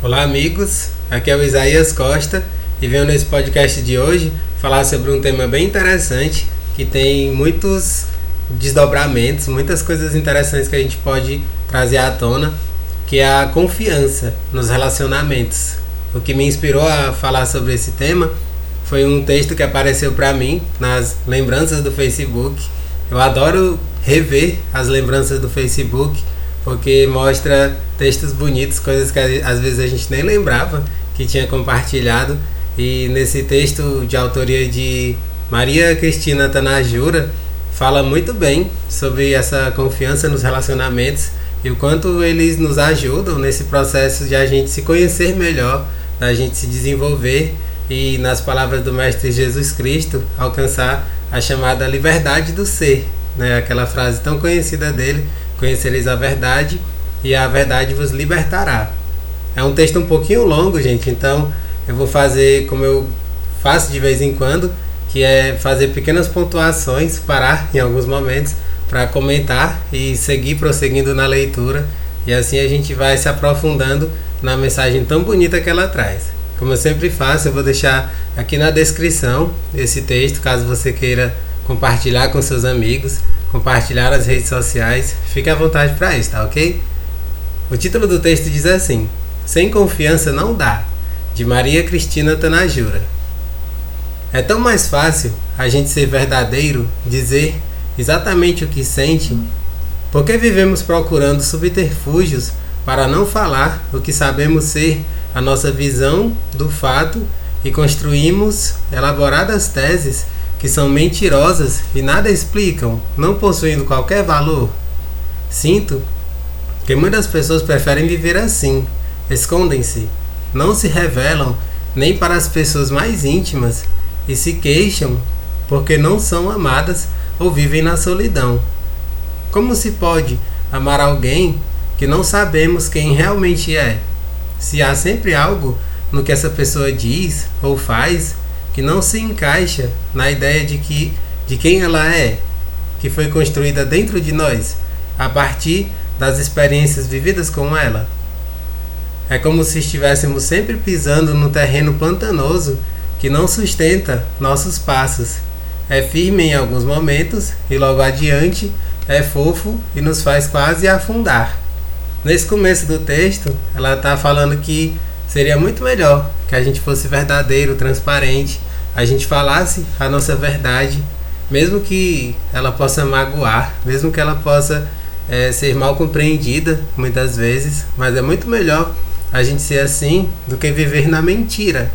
Olá, amigos. Aqui é o Isaías Costa e venho nesse podcast de hoje falar sobre um tema bem interessante que tem muitos desdobramentos, muitas coisas interessantes que a gente pode trazer à tona, que é a confiança nos relacionamentos. O que me inspirou a falar sobre esse tema foi um texto que apareceu para mim nas lembranças do Facebook. Eu adoro rever as lembranças do Facebook porque mostra textos bonitos, coisas que às vezes a gente nem lembrava que tinha compartilhado. E nesse texto de autoria de Maria Cristina Tanajura, fala muito bem sobre essa confiança nos relacionamentos e o quanto eles nos ajudam nesse processo de a gente se conhecer melhor, da gente se desenvolver e, nas palavras do Mestre Jesus Cristo, alcançar a chamada liberdade do ser, né? aquela frase tão conhecida dele Conhecereis a verdade e a verdade vos libertará. É um texto um pouquinho longo, gente, então eu vou fazer como eu faço de vez em quando, que é fazer pequenas pontuações, parar em alguns momentos para comentar e seguir prosseguindo na leitura. E assim a gente vai se aprofundando na mensagem tão bonita que ela traz. Como eu sempre faço, eu vou deixar aqui na descrição esse texto, caso você queira compartilhar com seus amigos compartilhar nas redes sociais. Fique à vontade para isso, tá ok? O título do texto diz assim: Sem confiança não dá, de Maria Cristina Tanajura. É tão mais fácil a gente ser verdadeiro, dizer exatamente o que sente, porque vivemos procurando subterfúgios para não falar o que sabemos ser a nossa visão do fato e construímos elaboradas teses que são mentirosas e nada explicam, não possuindo qualquer valor? Sinto que muitas pessoas preferem viver assim, escondem-se, não se revelam nem para as pessoas mais íntimas e se queixam porque não são amadas ou vivem na solidão. Como se pode amar alguém que não sabemos quem realmente é? Se há sempre algo no que essa pessoa diz ou faz que não se encaixa na ideia de que de quem ela é, que foi construída dentro de nós a partir das experiências vividas com ela. É como se estivéssemos sempre pisando no terreno pantanoso que não sustenta nossos passos. É firme em alguns momentos e logo adiante é fofo e nos faz quase afundar. Nesse começo do texto, ela está falando que seria muito melhor que a gente fosse verdadeiro, transparente a gente falasse a nossa verdade, mesmo que ela possa magoar, mesmo que ela possa é, ser mal compreendida muitas vezes, mas é muito melhor a gente ser assim do que viver na mentira.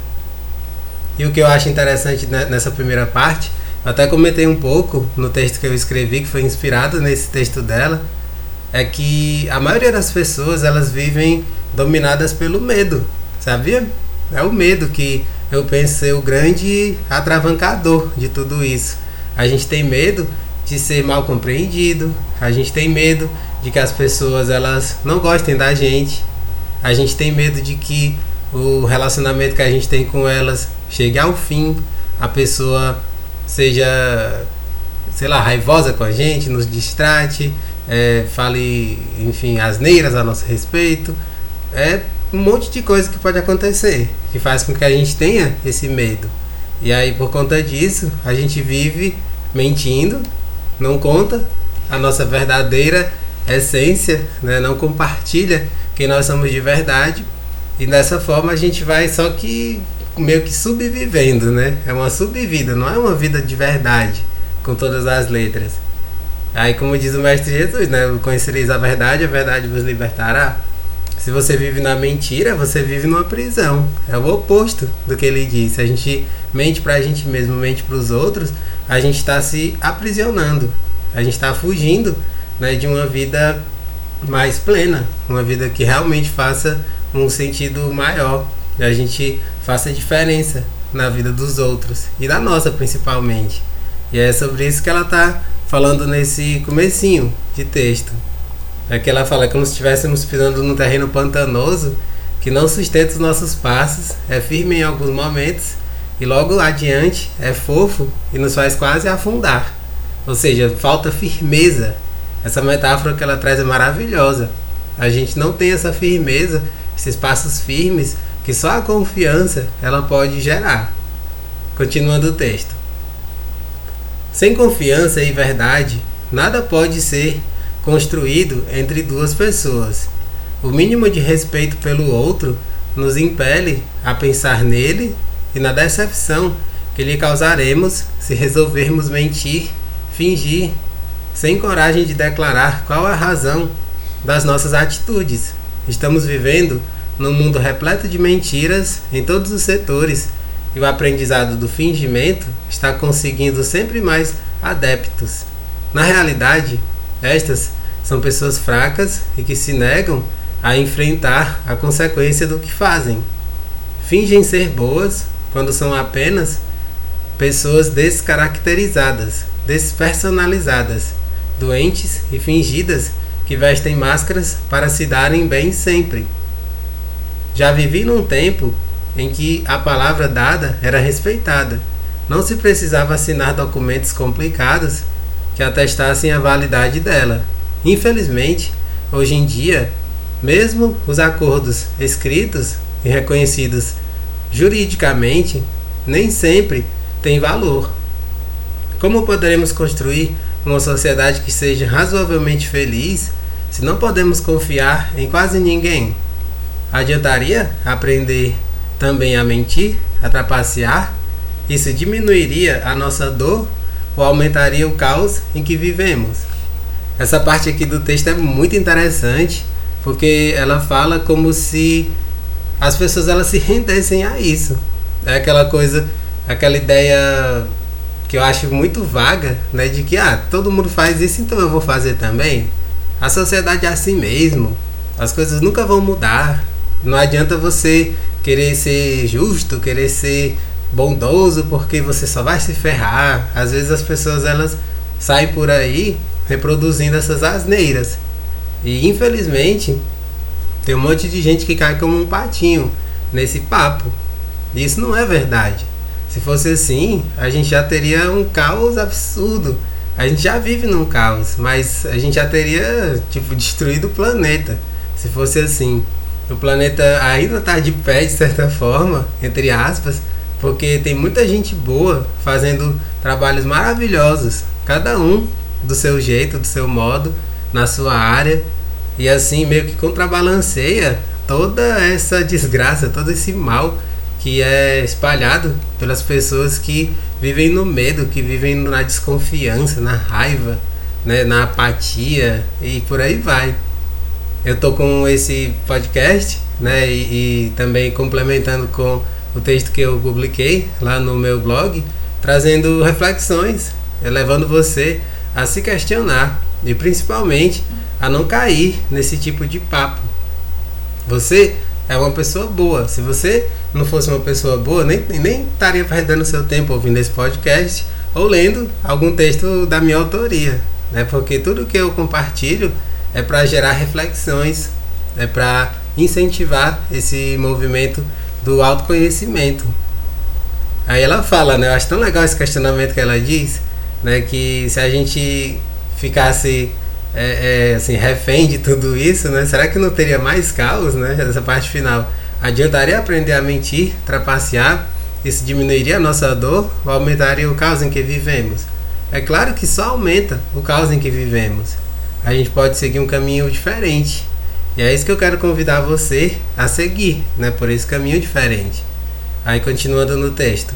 E o que eu acho interessante nessa primeira parte, até comentei um pouco no texto que eu escrevi, que foi inspirado nesse texto dela, é que a maioria das pessoas elas vivem dominadas pelo medo, sabia? É o medo que eu penso ser o grande atravancador de tudo isso. A gente tem medo de ser mal compreendido, a gente tem medo de que as pessoas elas não gostem da gente, a gente tem medo de que o relacionamento que a gente tem com elas chegue ao fim, a pessoa seja, sei lá, raivosa com a gente, nos distrate, é, fale, enfim, asneiras a nosso respeito. É um monte de coisa que pode acontecer, que faz com que a gente tenha esse medo. E aí, por conta disso, a gente vive mentindo, não conta a nossa verdadeira essência, né? não compartilha quem nós somos de verdade. E dessa forma a gente vai só que meio que subvivendo, né? É uma subvida, não é uma vida de verdade, com todas as letras. Aí, como diz o Mestre Jesus, né? Conhecereis a verdade, a verdade vos libertará. Se você vive na mentira, você vive numa prisão. É o oposto do que ele disse. A gente mente para a gente mesmo, mente para os outros, a gente está se aprisionando. A gente está fugindo né, de uma vida mais plena, uma vida que realmente faça um sentido maior, a gente faça diferença na vida dos outros e da nossa principalmente. E é sobre isso que ela está falando nesse comecinho de texto. Aqui ela fala como se estivéssemos pisando num terreno pantanoso que não sustenta os nossos passos, é firme em alguns momentos e logo adiante é fofo e nos faz quase afundar. Ou seja, falta firmeza. Essa metáfora que ela traz é maravilhosa. A gente não tem essa firmeza esses passos firmes que só a confiança ela pode gerar. Continuando o texto. Sem confiança e verdade, nada pode ser construído entre duas pessoas. O mínimo de respeito pelo outro nos impele a pensar nele e na decepção que lhe causaremos se resolvermos mentir, fingir, sem coragem de declarar qual a razão das nossas atitudes. Estamos vivendo num mundo repleto de mentiras em todos os setores e o aprendizado do fingimento está conseguindo sempre mais adeptos. Na realidade, estas são pessoas fracas e que se negam a enfrentar a consequência do que fazem. Fingem ser boas quando são apenas pessoas descaracterizadas, despersonalizadas, doentes e fingidas que vestem máscaras para se darem bem sempre. Já vivi num tempo em que a palavra dada era respeitada. Não se precisava assinar documentos complicados que atestassem a validade dela. Infelizmente, hoje em dia, mesmo os acordos escritos e reconhecidos juridicamente nem sempre têm valor. Como poderemos construir uma sociedade que seja razoavelmente feliz se não podemos confiar em quase ninguém? Adiantaria aprender também a mentir, a trapacear? Isso diminuiria a nossa dor ou aumentaria o caos em que vivemos? Essa parte aqui do texto é muito interessante porque ela fala como se as pessoas elas se rendessem a isso. É aquela coisa, aquela ideia que eu acho muito vaga, né, de que ah, todo mundo faz isso, então eu vou fazer também. A sociedade é assim mesmo. As coisas nunca vão mudar. Não adianta você querer ser justo, querer ser bondoso, porque você só vai se ferrar. Às vezes as pessoas elas saem por aí reproduzindo essas asneiras. E infelizmente tem um monte de gente que cai como um patinho nesse papo. Isso não é verdade. Se fosse assim, a gente já teria um caos absurdo. A gente já vive num caos, mas a gente já teria tipo destruído o planeta. Se fosse assim, o planeta ainda está de pé de certa forma, entre aspas, porque tem muita gente boa fazendo trabalhos maravilhosos, cada um do seu jeito, do seu modo, na sua área, e assim meio que contrabalanceia toda essa desgraça, todo esse mal que é espalhado pelas pessoas que vivem no medo, que vivem na desconfiança, na raiva, né, na apatia e por aí vai. Eu tô com esse podcast, né, e, e também complementando com o texto que eu publiquei lá no meu blog, trazendo reflexões, levando você a se questionar e principalmente a não cair nesse tipo de papo. Você é uma pessoa boa. Se você não fosse uma pessoa boa, nem, nem estaria perdendo seu tempo ouvindo esse podcast ou lendo algum texto da minha autoria. Né? Porque tudo que eu compartilho é para gerar reflexões, é para incentivar esse movimento do autoconhecimento. Aí ela fala, né? Eu acho tão legal esse questionamento que ela diz, né? Que se a gente ficasse é, é, assim, refém de tudo isso, né? Será que não teria mais caos, né? Essa parte final. Adiantaria aprender a mentir, trapacear? Isso diminuiria a nossa dor ou aumentaria o caos em que vivemos? É claro que só aumenta o caos em que vivemos. A gente pode seguir um caminho diferente. E é isso que eu quero convidar você a seguir, né? Por esse caminho diferente. Aí continuando no texto.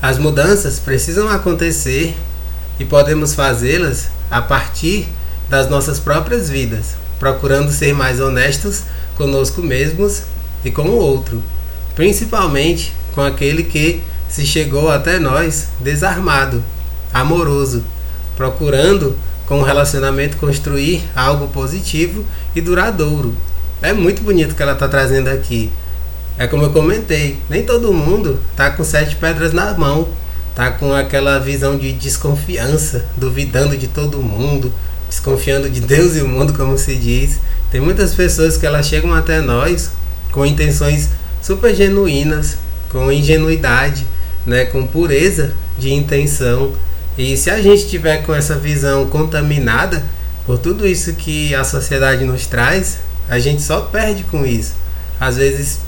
As mudanças precisam acontecer e podemos fazê-las a partir das nossas próprias vidas, procurando ser mais honestos conosco mesmos e com o outro, principalmente com aquele que se chegou até nós desarmado, amoroso, procurando com o relacionamento construir algo positivo e duradouro. É muito bonito que ela está trazendo aqui. É como eu comentei, nem todo mundo tá com sete pedras na mão tá com aquela visão de desconfiança, duvidando de todo mundo, desconfiando de Deus e o mundo, como se diz. Tem muitas pessoas que elas chegam até nós com intenções super genuínas, com ingenuidade, né, com pureza de intenção. E se a gente tiver com essa visão contaminada por tudo isso que a sociedade nos traz, a gente só perde com isso. Às vezes,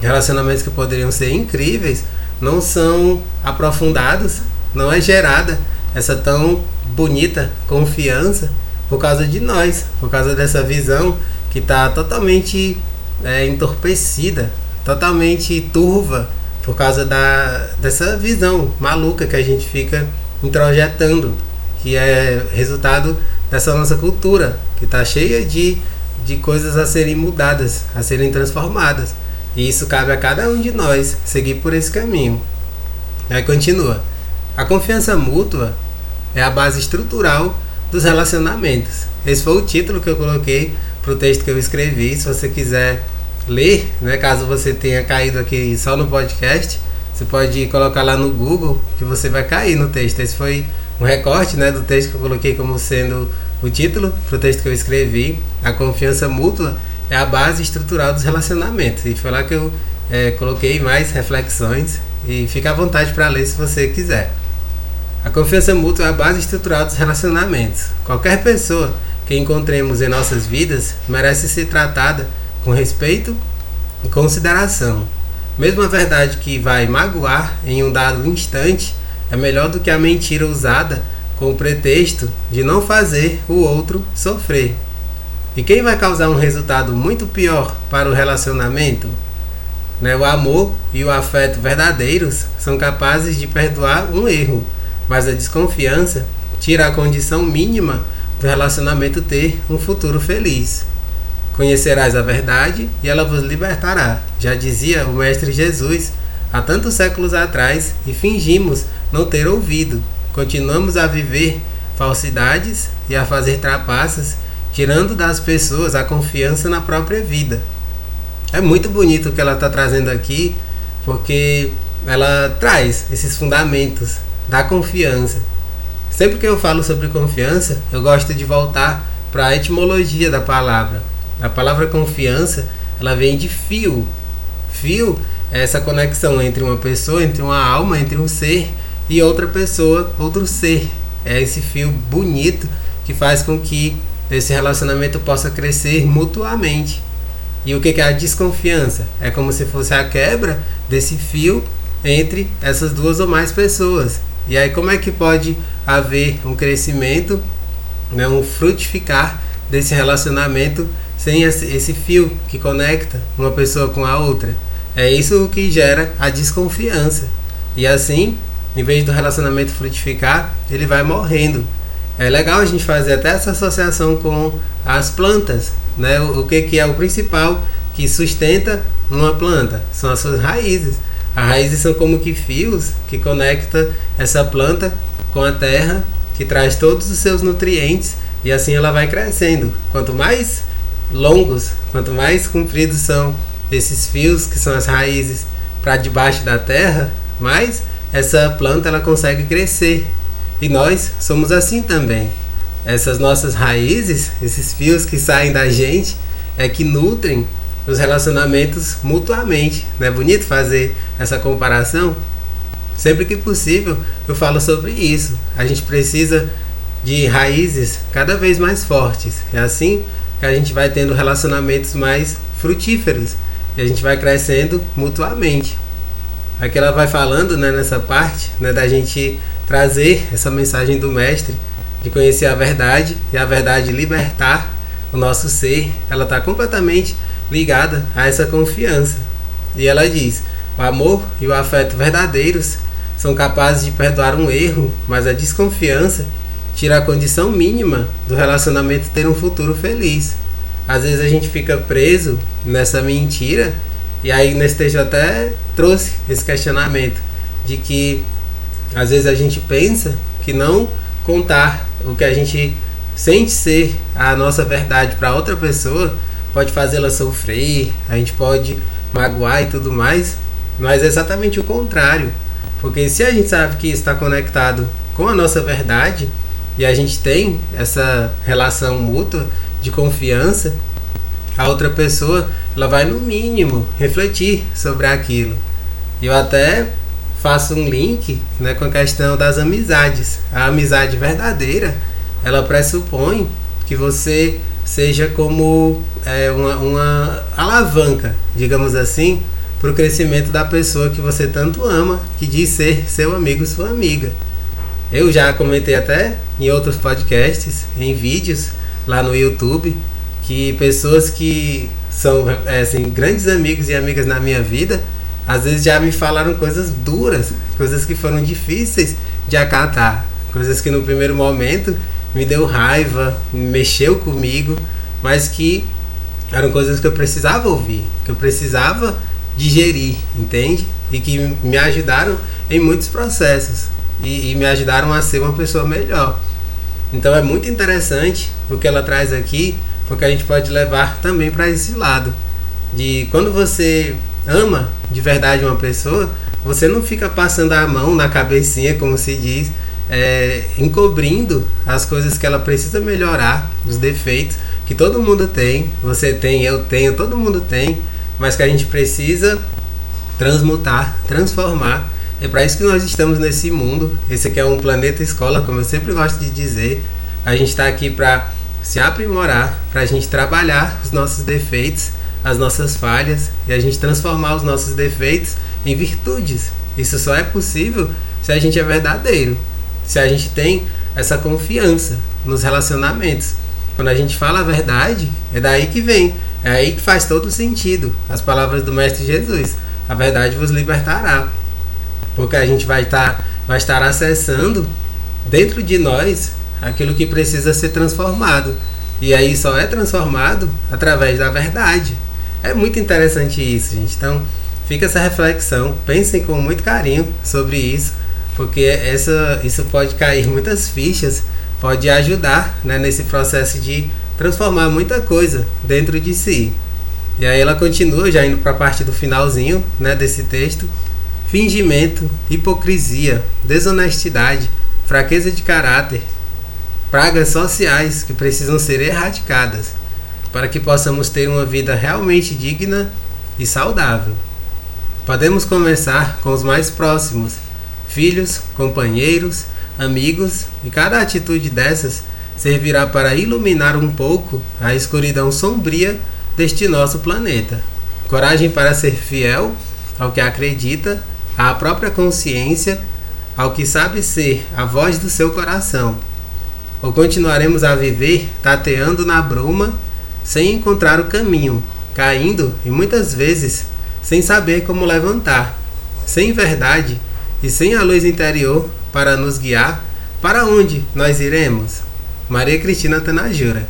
relacionamentos que poderiam ser incríveis não são aprofundados, não é gerada essa tão bonita confiança por causa de nós, por causa dessa visão que está totalmente é, entorpecida, totalmente turva, por causa da, dessa visão maluca que a gente fica introjetando, que é resultado dessa nossa cultura, que está cheia de, de coisas a serem mudadas, a serem transformadas. E isso cabe a cada um de nós seguir por esse caminho. Aí continua. A confiança mútua é a base estrutural dos relacionamentos. Esse foi o título que eu coloquei para o texto que eu escrevi. Se você quiser ler, né, caso você tenha caído aqui só no podcast, você pode colocar lá no Google que você vai cair no texto. Esse foi um recorte né, do texto que eu coloquei como sendo o título para o texto que eu escrevi. A confiança mútua é a base estrutural dos relacionamentos. E foi lá que eu é, coloquei mais reflexões. E fica à vontade para ler se você quiser. A confiança mútua é a base estrutural dos relacionamentos. Qualquer pessoa que encontremos em nossas vidas merece ser tratada com respeito e consideração. Mesmo a verdade que vai magoar em um dado instante é melhor do que a mentira usada com o pretexto de não fazer o outro sofrer. E quem vai causar um resultado muito pior para o relacionamento? Né? O amor e o afeto verdadeiros são capazes de perdoar um erro mas a desconfiança tira a condição mínima do relacionamento ter um futuro feliz. Conhecerás a verdade e ela vos libertará, já dizia o Mestre Jesus há tantos séculos atrás e fingimos não ter ouvido. Continuamos a viver falsidades e a fazer trapaças, tirando das pessoas a confiança na própria vida. É muito bonito o que ela está trazendo aqui, porque ela traz esses fundamentos da confiança. Sempre que eu falo sobre confiança, eu gosto de voltar para a etimologia da palavra. A palavra confiança, ela vem de fio. Fio é essa conexão entre uma pessoa, entre uma alma, entre um ser e outra pessoa, outro ser. É esse fio bonito que faz com que esse relacionamento possa crescer mutuamente. E o que é a desconfiança? É como se fosse a quebra desse fio entre essas duas ou mais pessoas. E aí como é que pode haver um crescimento, né, um frutificar desse relacionamento sem esse fio que conecta uma pessoa com a outra? É isso que gera a desconfiança. E assim, em vez do relacionamento frutificar, ele vai morrendo. É legal a gente fazer até essa associação com as plantas, né? O, que, que é o principal que sustenta uma planta? São as suas raízes. As raízes são como que fios que conecta essa planta com a terra, que traz todos os seus nutrientes e assim ela vai crescendo. Quanto mais longos, quanto mais compridos são esses fios que são as raízes para debaixo da terra, mais essa planta ela consegue crescer. E nós somos assim também. Essas nossas raízes, esses fios que saem da gente, é que nutrem os relacionamentos mutuamente. Não é bonito fazer essa comparação? Sempre que possível eu falo sobre isso. A gente precisa de raízes cada vez mais fortes. É assim que a gente vai tendo relacionamentos mais frutíferos e a gente vai crescendo mutuamente. Aqui ela vai falando né, nessa parte né, da gente trazer essa mensagem do Mestre, de conhecer a verdade e a verdade libertar o nosso ser. Ela está completamente ligada a essa confiança. E ela diz: o amor e o afeto verdadeiros são capazes de perdoar um erro, mas a desconfiança tira a condição mínima do relacionamento ter um futuro feliz. Às vezes a gente fica preso nessa mentira, e aí nesse texto até trouxe esse questionamento de que às vezes a gente pensa que não contar o que a gente sente ser a nossa verdade para outra pessoa pode fazê-la sofrer, a gente pode magoar e tudo mais, mas é exatamente o contrário. Porque se a gente sabe que está conectado com a nossa verdade e a gente tem essa relação mútua de confiança, a outra pessoa ela vai no mínimo refletir sobre aquilo. Eu até faço um link né, com a questão das amizades. A amizade verdadeira ela pressupõe que você seja como é, uma, uma alavanca, digamos assim, para o crescimento da pessoa que você tanto ama, que diz ser seu amigo, sua amiga. Eu já comentei até em outros podcasts, em vídeos lá no YouTube, que pessoas que são é, assim, grandes amigos e amigas na minha vida, às vezes já me falaram coisas duras, coisas que foram difíceis de acatar, coisas que no primeiro momento me deu raiva, mexeu comigo, mas que eram coisas que eu precisava ouvir, que eu precisava digerir, entende? E que me ajudaram em muitos processos e, e me ajudaram a ser uma pessoa melhor. Então é muito interessante o que ela traz aqui, porque a gente pode levar também para esse lado de quando você ama de verdade uma pessoa, você não fica passando a mão na cabecinha, como se diz, é, encobrindo as coisas que ela precisa melhorar, os defeitos que todo mundo tem, você tem, eu tenho, todo mundo tem, mas que a gente precisa transmutar, transformar. É para isso que nós estamos nesse mundo. Esse aqui é um planeta escola, como eu sempre gosto de dizer. A gente está aqui para se aprimorar, para a gente trabalhar os nossos defeitos, as nossas falhas e a gente transformar os nossos defeitos em virtudes. Isso só é possível se a gente é verdadeiro, se a gente tem essa confiança nos relacionamentos. Quando a gente fala a verdade, é daí que vem, é aí que faz todo sentido as palavras do Mestre Jesus. A verdade vos libertará. Porque a gente vai estar, vai estar acessando dentro de nós aquilo que precisa ser transformado. E aí só é transformado através da verdade. É muito interessante isso, gente. Então, fica essa reflexão. Pensem com muito carinho sobre isso porque essa, isso pode cair muitas fichas, pode ajudar né, nesse processo de transformar muita coisa dentro de si. E aí ela continua, já indo para a parte do finalzinho né, desse texto. Fingimento, hipocrisia, desonestidade, fraqueza de caráter, pragas sociais que precisam ser erradicadas para que possamos ter uma vida realmente digna e saudável. Podemos começar com os mais próximos, filhos, companheiros, amigos, e cada atitude dessas servirá para iluminar um pouco a escuridão sombria deste nosso planeta. Coragem para ser fiel ao que acredita, à própria consciência, ao que sabe ser a voz do seu coração. Ou continuaremos a viver tateando na bruma sem encontrar o caminho, caindo e muitas vezes sem saber como levantar, sem verdade e sem a luz interior para nos guiar, para onde nós iremos? Maria Cristina Tanajura.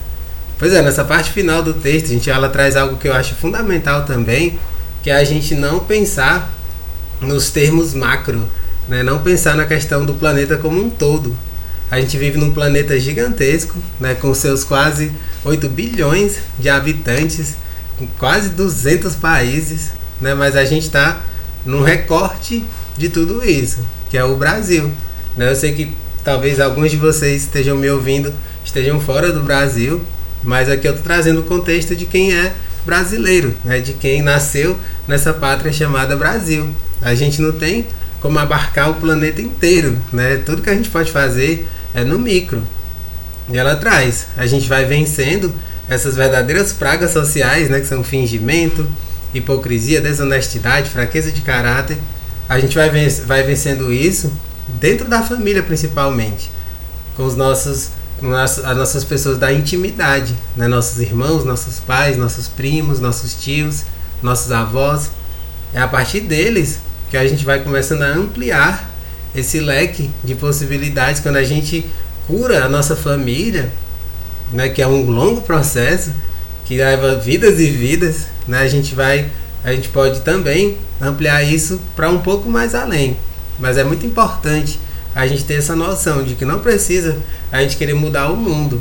Pois é, nessa parte final do texto, gente, ela traz algo que eu acho fundamental também, que é a gente não pensar nos termos macro, né? não pensar na questão do planeta como um todo. A gente vive num planeta gigantesco, né? com seus quase 8 bilhões de habitantes, com quase 200 países, né? mas a gente está num recorte de tudo isso, que é o Brasil. Né? Eu sei que talvez alguns de vocês estejam me ouvindo, estejam fora do Brasil, mas aqui eu estou trazendo o contexto de quem é brasileiro, né? de quem nasceu nessa pátria chamada Brasil. A gente não tem como abarcar o planeta inteiro, né? Tudo que a gente pode fazer é no micro. E ela traz, a gente vai vencendo essas verdadeiras pragas sociais, né, que são fingimento, hipocrisia, desonestidade, fraqueza de caráter, a gente vai, venc vai vencendo isso dentro da família principalmente, com os nossos, com as, as nossas pessoas da intimidade, né? nossos irmãos, nossos pais, nossos primos, nossos tios, nossos avós. É a partir deles que a gente vai começando a ampliar esse leque de possibilidades quando a gente cura a nossa família, né, que é um longo processo que leva vidas e vidas, né, a gente vai a gente pode também ampliar isso para um pouco mais além. Mas é muito importante a gente ter essa noção de que não precisa a gente querer mudar o mundo.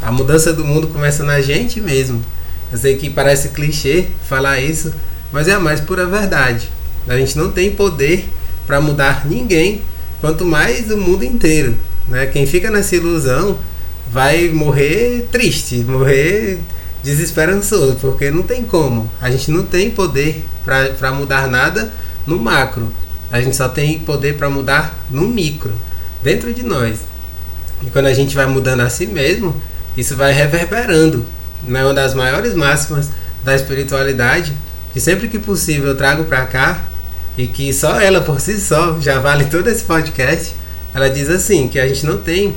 A mudança do mundo começa na gente mesmo. Eu sei que parece clichê falar isso, mas é a mais pura verdade. A gente não tem poder para mudar ninguém, quanto mais o mundo inteiro. Né? Quem fica nessa ilusão vai morrer triste, morrer desesperançoso, porque não tem como. A gente não tem poder para mudar nada no macro. A gente só tem poder para mudar no micro, dentro de nós. E quando a gente vai mudando a si mesmo, isso vai reverberando né, uma das maiores máximas da espiritualidade, que sempre que possível eu trago para cá, e que só ela por si só já vale todo esse podcast. Ela diz assim: que a gente não tem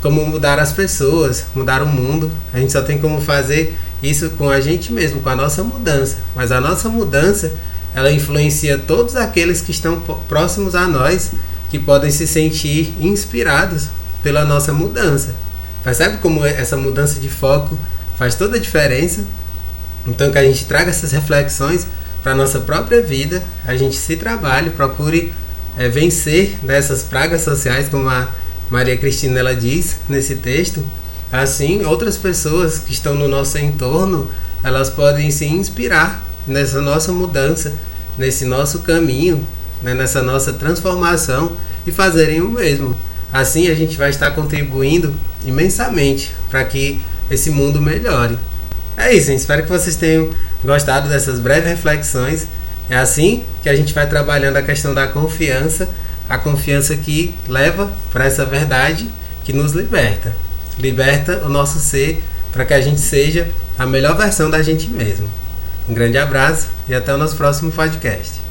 como mudar as pessoas, mudar o mundo, a gente só tem como fazer isso com a gente mesmo, com a nossa mudança. Mas a nossa mudança, ela influencia todos aqueles que estão próximos a nós, que podem se sentir inspirados pela nossa mudança. Percebe como essa mudança de foco faz toda a diferença? Então que a gente traga essas reflexões para a nossa própria vida, a gente se trabalhe, procure é, vencer dessas pragas sociais, como a Maria Cristina ela diz nesse texto. Assim, outras pessoas que estão no nosso entorno, elas podem se inspirar nessa nossa mudança, nesse nosso caminho, né, nessa nossa transformação e fazerem o mesmo. Assim, a gente vai estar contribuindo imensamente para que esse mundo melhore. É isso, gente. espero que vocês tenham gostado dessas breves reflexões. É assim que a gente vai trabalhando a questão da confiança, a confiança que leva para essa verdade que nos liberta. Liberta o nosso ser para que a gente seja a melhor versão da gente mesmo. Um grande abraço e até o nosso próximo podcast.